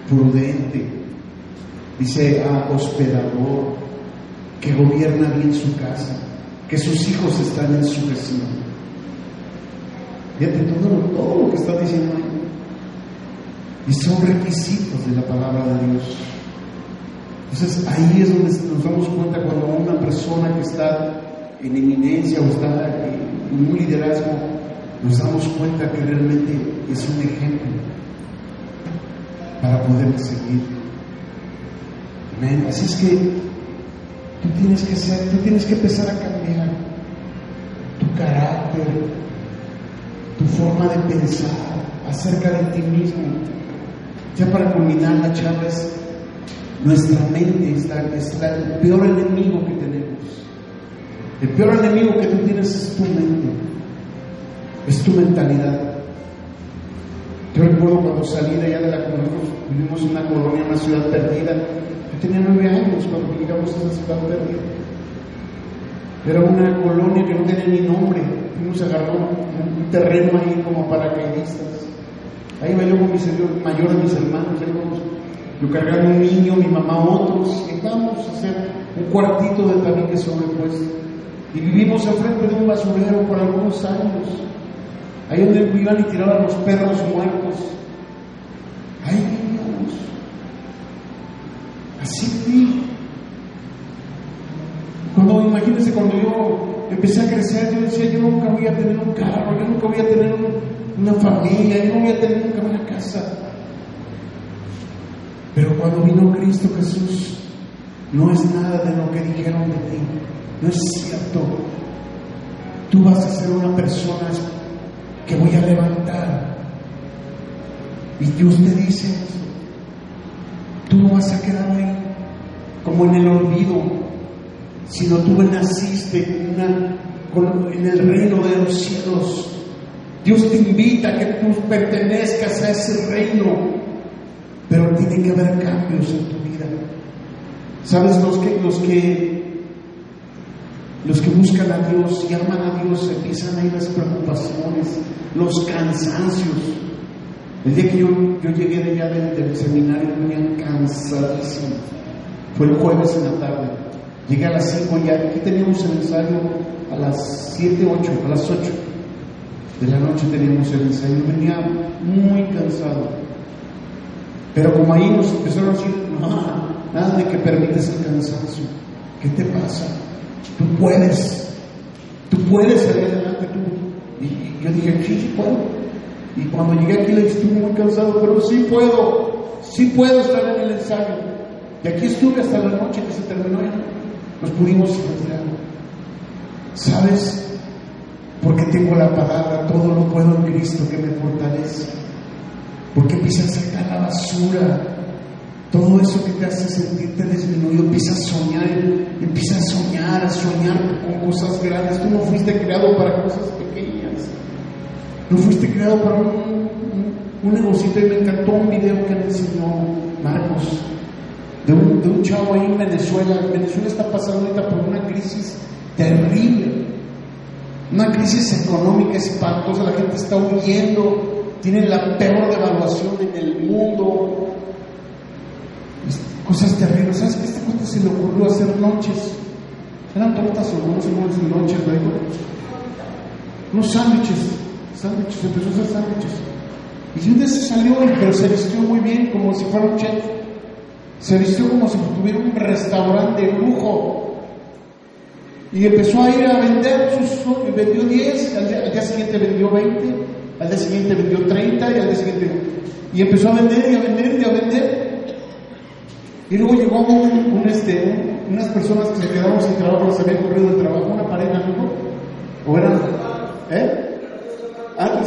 prudente, dice ah, hospedador, que gobierna bien su casa, que sus hijos están en su vecino. Fíjate todo, todo lo que está diciendo ahí. Y son requisitos de la palabra de Dios. Entonces ahí es donde nos damos cuenta cuando una persona que está en eminencia o está en un liderazgo, nos damos cuenta que realmente es un ejemplo para poder seguir. Amén. Así es que tú tienes que ser, tú tienes que empezar a cambiar tu carácter, tu forma de pensar acerca de ti mismo. Ya para culminar la charla nuestra mente es el peor enemigo que tenemos. El peor enemigo que tú tienes es tu mente, es tu mentalidad. Yo recuerdo cuando salí de allá de la colonia, vivimos en una colonia, una ciudad perdida. Yo tenía nueve años cuando llegamos a esa ciudad perdida. Era una colonia que no tenía ni nombre. Fuimos a agarrar un, terreno ahí como paracaidistas. Ahí yo con mi mayor de mis hermanos, yo cargaba un niño, mi mamá otros, y vamos a hacer un cuartito de tabique sobrepuesto. Y vivimos enfrente de un basurero por algunos años. Ahí donde iban y tiraban los perros muertos. Ahí vivíamos. Así viví. Cuando, imagínense, cuando yo empecé a crecer, yo decía, yo nunca voy a tener un carro, yo nunca voy a tener una familia, yo no voy a tener nunca una casa. Pero cuando vino Cristo Jesús, no es nada de lo que dijeron de ti. No es cierto. Tú vas a ser una persona que voy a levantar. Y Dios te dice. Tú no vas a quedar ahí como en el olvido, sino tú naciste en el reino de los cielos. Dios te invita a que tú pertenezcas a ese reino pero tiene que haber cambios en tu vida. ¿Sabes? Los que, los que, los que buscan a Dios y aman a Dios empiezan a ir las preocupaciones, los cansancios. El día que yo, yo llegué de allá del, seminario venía cansadísimo. Fue el jueves en la tarde. Llegué a las 5 y aquí teníamos el ensayo a las 7, 8, a las 8 de la noche teníamos el ensayo. Venía muy cansado. Pero como ahí nos empezaron a decir, no, nada de que permites el cansancio. ¿Qué te pasa? Tú puedes, tú puedes salir adelante tú. Y, yo dije, sí, sí puedo. Y cuando llegué aquí le estuve muy cansado, pero sí puedo, sí puedo estar en el ensayo. Y aquí estuve hasta la noche que se terminó y nos pudimos retirar. ¿Sabes? Porque tengo la palabra, todo lo puedo en Cristo que me fortalece. Porque a sacar la basura. Todo eso que te hace sentirte disminuido, empieza a soñar, empieza a soñar, a soñar con cosas grandes. Tú no fuiste creado para cosas pequeñas. No fuiste creado para un, un, negocito. Y me encantó un video que me enseñó Marcos, de un, de un chavo ahí en Venezuela. Venezuela está pasando ahorita por una crisis terrible. Una crisis económica espantosa, la gente está huyendo tienen la peor devaluación en el mundo, cosas terribles. ¿Sabes qué? Este cosa se le ocurrió hacer noches. Eran tortas o no sé cómo noches, luego. Unos sándwiches, sándwiches, empezó a hacer sándwiches. Y un día se salió, pero se vistió muy bien, como si fuera un chef. Se vistió como si tuviera un restaurante de lujo. Y empezó a ir a vender sus, vendió 10, al día, al día siguiente vendió 20, al día siguiente vendió 30 y al día siguiente. Y empezó a vender y a vender y a vender. Y luego llegó un, este, unas personas que se quedaron sin trabajo, se habían corrido del trabajo, una pareja, ¿no? ¿O eran? ¿Eh? Ah,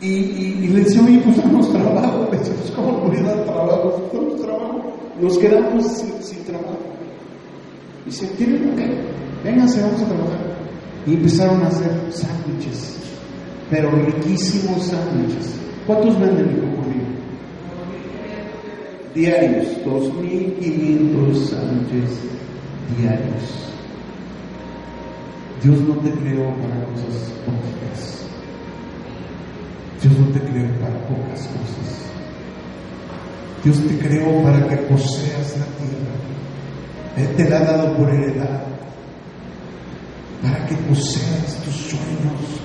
Y, le decía, oye, pues damos trabajo. Le decía, pues ¿cómo voy dar trabajo? Damos trabajo. Nos quedamos sin, trabajo. Y se ¿tienen ok? Vénganse, vamos a trabajar. Y empezaron a hacer sándwiches, pero riquísimos sándwiches. ¿Cuántos venden, judío? Diarios, 2.500 sándwiches diarios. Dios no te creó para cosas poquitas. Dios no te creó para pocas cosas. Dios te creó para que poseas la tierra. Él te la ha dado por heredad. Para que poseas tus sueños.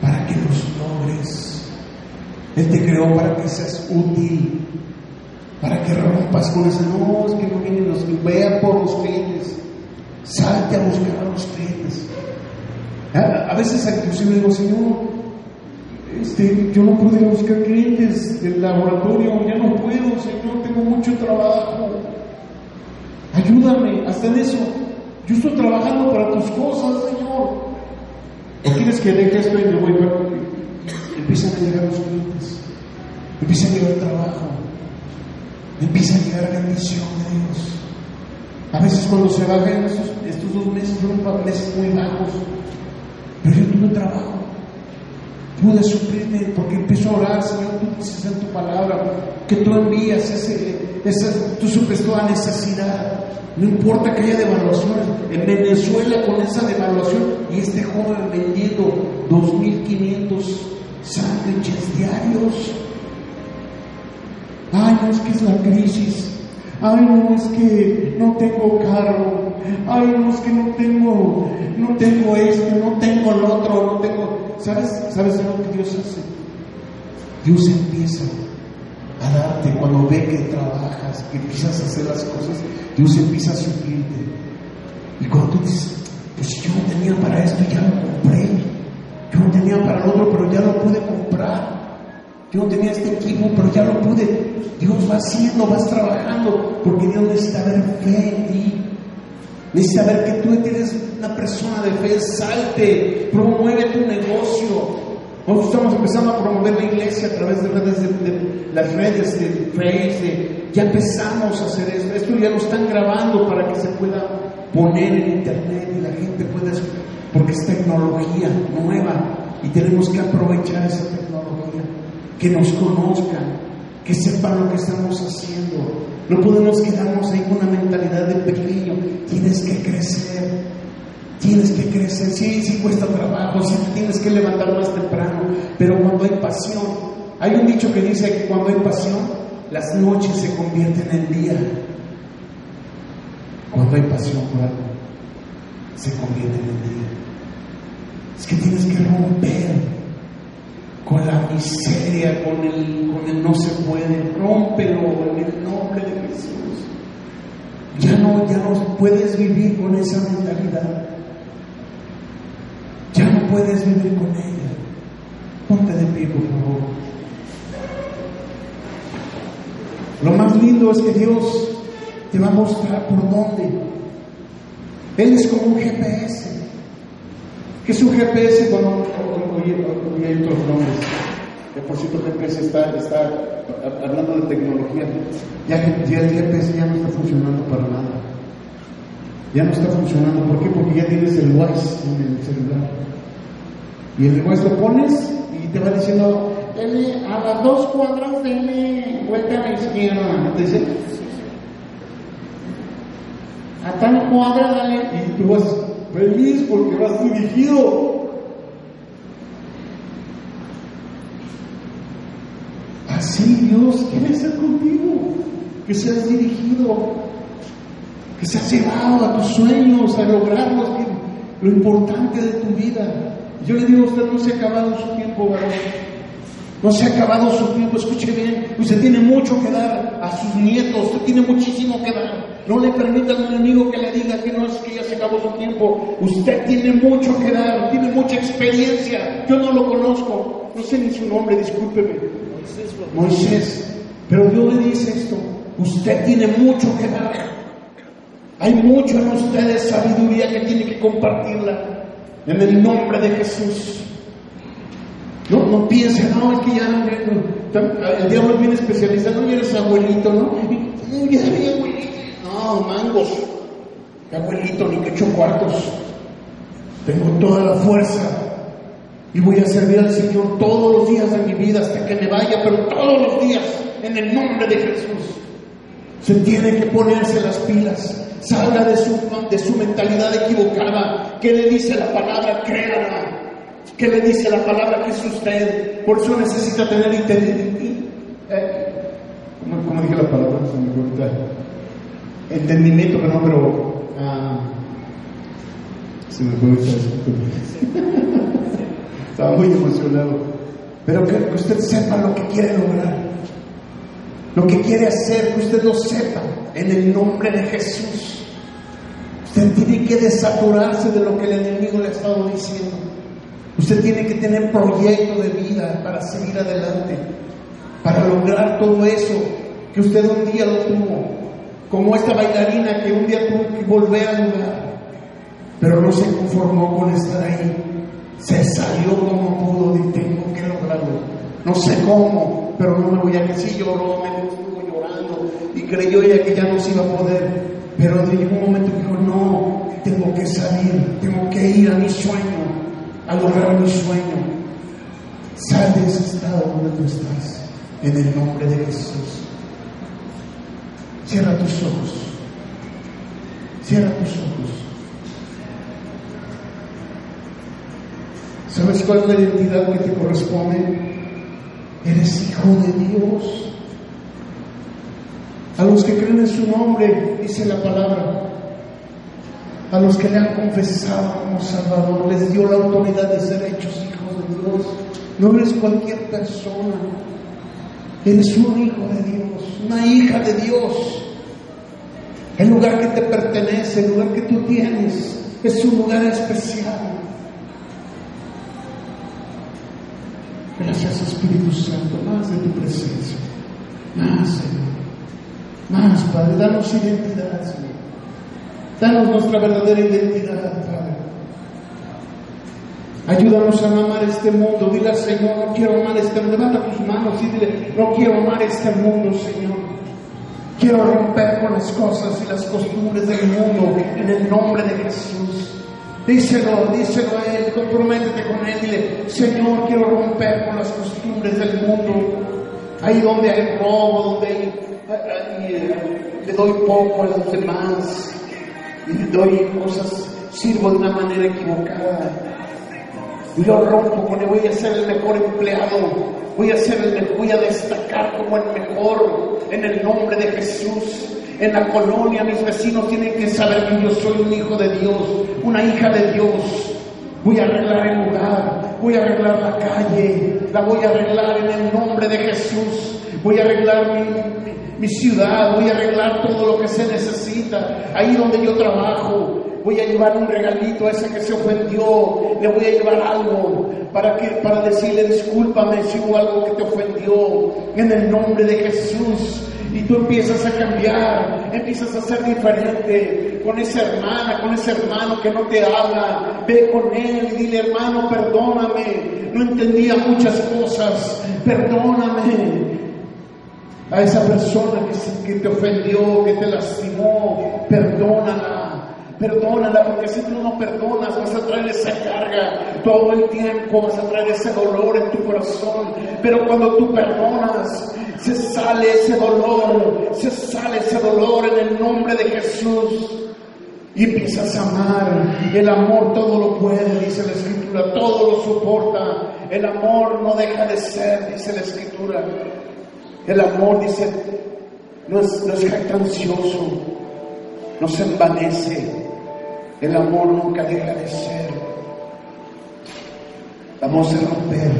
Para que los logres. Él te creó para que seas útil. Para que rompas con ese. No, es que no vienen los que vean por los clientes. Salte a buscar a los clientes. A, veces inclusive digo, Señor, este, yo no a buscar clientes del laboratorio, ya no puedo, Señor, tengo mucho trabajo. Ayúdame, hasta en eso. Yo estoy trabajando para tus cosas, Señor. ¿O quieres que deje esto y me voy Empiezan a llegar los clientes, empieza a llegar trabajo, empieza a llegar bendición de Dios. A veces cuando se bajan estos, estos dos meses fueron meses muy bajos, pero yo tuve trabajo. Pude suplirme porque empiezo a orar, Señor, tú dices en tu palabra que tú envías ese, esa, tú suples toda necesidad. No importa que haya devaluaciones. En Venezuela con esa devaluación y este joven vendiendo 2.500 sándwiches diarios. Ay, no es que es la crisis. Ay, no, es que no tengo carro. Ay, no, es que no tengo, no tengo esto, no tengo el otro, no tengo. ¿Sabes? ¿Sabes lo que Dios hace? Dios empieza a darte cuando ve que trabajas, que empiezas a hacer las cosas, Dios empieza a suplirte. Y cuando tú dices, pues yo no tenía para esto, ya lo compré. Yo no tenía para el otro, pero ya lo pude comprar. Yo no tenía este equipo, pero ya lo pude. Dios va haciendo, vas trabajando, porque Dios necesita ver fe en ti. Necesita ver que tú eres una persona de fe, salte, promueve tu negocio. Nosotros estamos empezando a promover la iglesia a través de, las redes de Facebook. ya empezamos a hacer esto. Esto ya lo están grabando para que se pueda poner en internet y la gente pueda, porque es tecnología nueva y tenemos que aprovechar esa tecnología que nos conozcan, que sepan lo que estamos haciendo. No podemos quedarnos ahí con una mentalidad de pequeño. Tienes que crecer. Tienes que crecer. Sí, sí cuesta trabajo, sí tienes que levantar más temprano. Pero cuando hay pasión, hay un dicho que dice que cuando hay pasión, las noches se convierten en día. Cuando hay pasión por algo, se convierte en día. Es que tienes que romper con la miseria, con el, con el no se puede, rómpelo en el nombre de Jesús. Ya no, ya no puedes vivir con esa mentalidad. Ya no puedes vivir con ella. Ponte de pie, por favor. Lo más lindo es que Dios te va a mostrar por dónde. Él es como un GPS. ¿Qué es un GPS? Bueno, hay otros nombres. Que por cierto, GPS está, está hablando de tecnología. Ya, el GPS ya no está funcionando para nada. Ya no está funcionando. ¿Por qué? Porque ya tienes el Waze en el celular. Y el Waze lo pones y te va diciendo, a las dos cuadras, denle vuelta a la izquierda. Te dice, a tal cuadra, dale. Y tú vas feliz porque vas dirigido. Así Dios quiere ser contigo, que seas dirigido, que seas llevado a tus sueños, a lograrlos, lo importante de tu vida. Yo le digo a usted, no se ha acabado su tiempo, varón. No se ha acabado su tiempo, escuche bien, usted tiene mucho que dar a sus nietos, usted tiene muchísimo que dar. No le permita al enemigo que le diga que no es que ya se acabó su tiempo. Usted tiene mucho que dar, tiene mucha experiencia. Yo no lo conozco, no sé ni su nombre, discúlpeme. Moisés. Pero Dios le dice esto, usted tiene mucho que dar. Hay mucho en ustedes sabiduría que tiene que compartirla en el nombre de Jesús. No, no piense, no, es que ya, el diablo es bien especializado, ya eres abuelito, ¿no? ya abuelito. Mangos, qué abuelito, ni que ocho cuartos. Tengo toda la fuerza y voy a servir al Señor todos los días de mi vida hasta que me vaya, pero todos los días, en el nombre de Jesús. Se tiene que ponerse las pilas. Salga de su, de su mentalidad equivocada. ¿Qué le dice la palabra? Créala. ¿Qué le dice la palabra que es usted? Por eso necesita tener entendimiento. Eh, ¿cómo, dije la palabra? Entendimiento, pero. Ah, se me fue Estaba muy emocionado. Pero que, que usted sepa lo que quiere lograr. Lo que quiere hacer, que usted lo sepa. En el nombre de Jesús. Usted tiene que desaturarse de lo que el enemigo le ha estado diciendo. Usted tiene que tener proyecto de vida para seguir adelante, para lograr todo eso que usted un día lo tuvo, como esta bailarina que un día tuvo que volver a lugar, pero no se conformó con estar ahí, se salió como pudo y tengo que lograrlo. No sé cómo, pero no me voy a decir, lloró, me estuvo llorando y creyó ella que ya no se iba a poder, pero llegó un momento dijo, no, tengo que salir, tengo que ir a mi sueño a lograr mi sueño. Sal de ese estado donde tú estás, en el nombre de Jesús. Cierra tus ojos. Cierra tus ojos. ¿Sabes cuál es la identidad que te corresponde? Eres hijo de Dios. A los que creen en su nombre, dice la palabra, a los que le han confesado como Salvador, les dio la autoridad de ser hechos hijos de Dios. No eres cualquier persona, eres un hijo de Dios, una hija de Dios. El lugar que te pertenece, el lugar que tú tienes, es un lugar especial. Gracias Espíritu Santo, más de tu presencia, más Señor, más Padre, danos identidad Señor. Danos nuestra verdadera identidad, Padre. Ayúdanos a amar este mundo. Dile al Señor, no quiero amar este mundo. Levanta tus manos y dile, no quiero amar este mundo, Señor. Quiero romper con las cosas y las costumbres del mundo en el nombre de Jesús. Díselo, díselo a Él, comprométete con Él. Dile, Señor, quiero romper con las costumbres del mundo. Ahí donde hay robo, donde hay, eh, le doy poco a los demás y doy cosas, sirvo de una manera equivocada. Y lo rompo porque voy a ser el mejor empleado, voy a ser el voy a destacar como el mejor. En el nombre de Jesús. En la colonia mis vecinos tienen que saber que yo soy un hijo de Dios, una hija de Dios. Voy a arreglar el lugar, voy a arreglar la calle, la voy a arreglar en el nombre de Jesús. Voy a arreglar mi, mi ciudad, voy a arreglar todo lo que se necesita, ahí donde yo trabajo, voy a llevar un regalito a ese que se ofendió, le voy a llevar algo para, que, para decirle discúlpame si hubo algo que te ofendió, en el nombre de Jesús. Y tú empiezas a cambiar, empiezas a ser diferente con esa hermana, con ese hermano que no te habla. Ve con él y dile, hermano, perdóname, no entendía muchas cosas, perdóname, a esa persona que, te ofendió, que te lastimó, perdónala. Perdónala, porque si tú no perdonas, vas a traer esa carga todo el tiempo, vas a traer ese dolor en tu corazón. Pero cuando tú perdonas, se sale ese dolor, se sale ese dolor en el nombre de Jesús. Y empiezas a amar. El amor todo lo puede, dice la Escritura, todo lo soporta. El amor no deja de ser, dice la Escritura. El amor, dice, no es, no es jactancioso, no se envanece. El amor nunca deja de ser. Vamos a romper.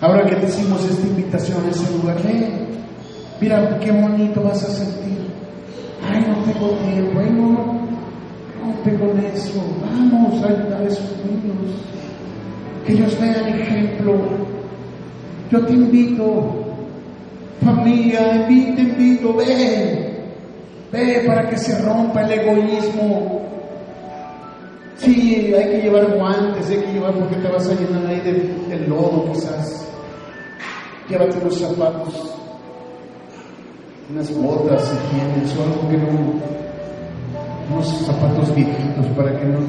Ahora que decimos esta invitación a ese lugar, mira qué bonito vas a sentir. Ay, no tengo tiempo, no, rompe con eso. Vamos a ayudar a esos niños. Que ellos vean ejemplo. Yo te invito Familia, invito, invito, ve, ve para que se rompa el egoísmo. Sí, hay que llevar guantes, hay que llevar porque te vas a llenar ahí del, lodo quizás. Llévate unos zapatos, unas botas si tienes, o algo que no, unos zapatos viejitos para que no,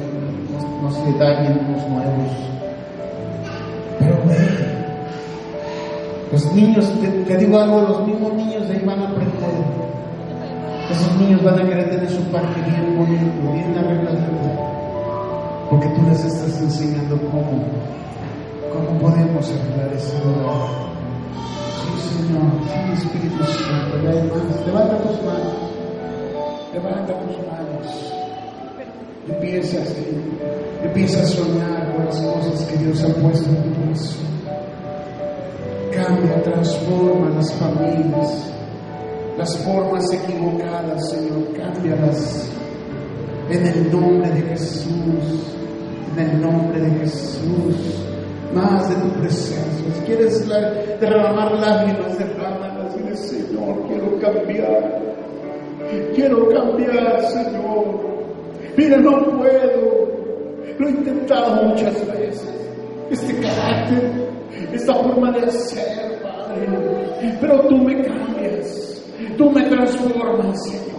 no, se dañen los nuevos. Pero ve, los niños, te, digo algo, los mismos niños de ahí van a aprender. Esos niños van a querer tener su parque bien bonito, bien arregladito porque tú les estás enseñando cómo, cómo podemos arreglar ese. Sí, Señor, sí, Espíritu Santo, levanta tus manos, levanta tus manos. Empieza, empieza a soñar con las cosas que Dios ha puesto en tu corazón. Cambia, transforma las familias, las formas equivocadas, Señor, cámbialas en el nombre de Jesús en el nombre de Jesús. Más de tu presencia. Si quieres derramar lágrimas, derrámalas. Dile, Señor, quiero cambiar. Quiero cambiar, Señor. Mira, no puedo. Lo he intentado muchas veces. Este carácter, esta forma de ser, Padre. Pero tú me cambias. Tú me transformas, Señor.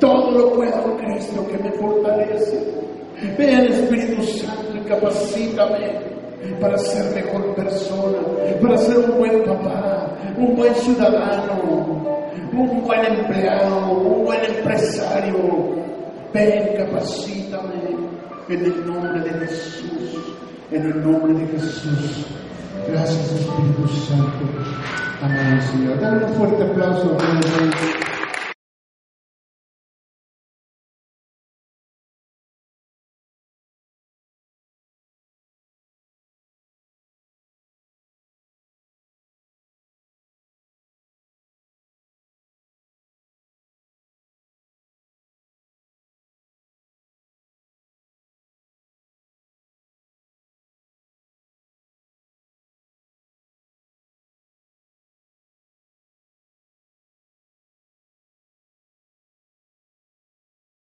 Todo lo puedo en Cristo que me fortalece. Ven Espíritu Santo y capacítame para ser mejor persona, para ser un buen papá, un buen ciudadano, un buen empleado, un buen empresario. Ven, capacítame en el nombre de Jesús, en el nombre de Jesús. Gracias Espíritu Santo. Amén, Señor. Dale un fuerte aplauso.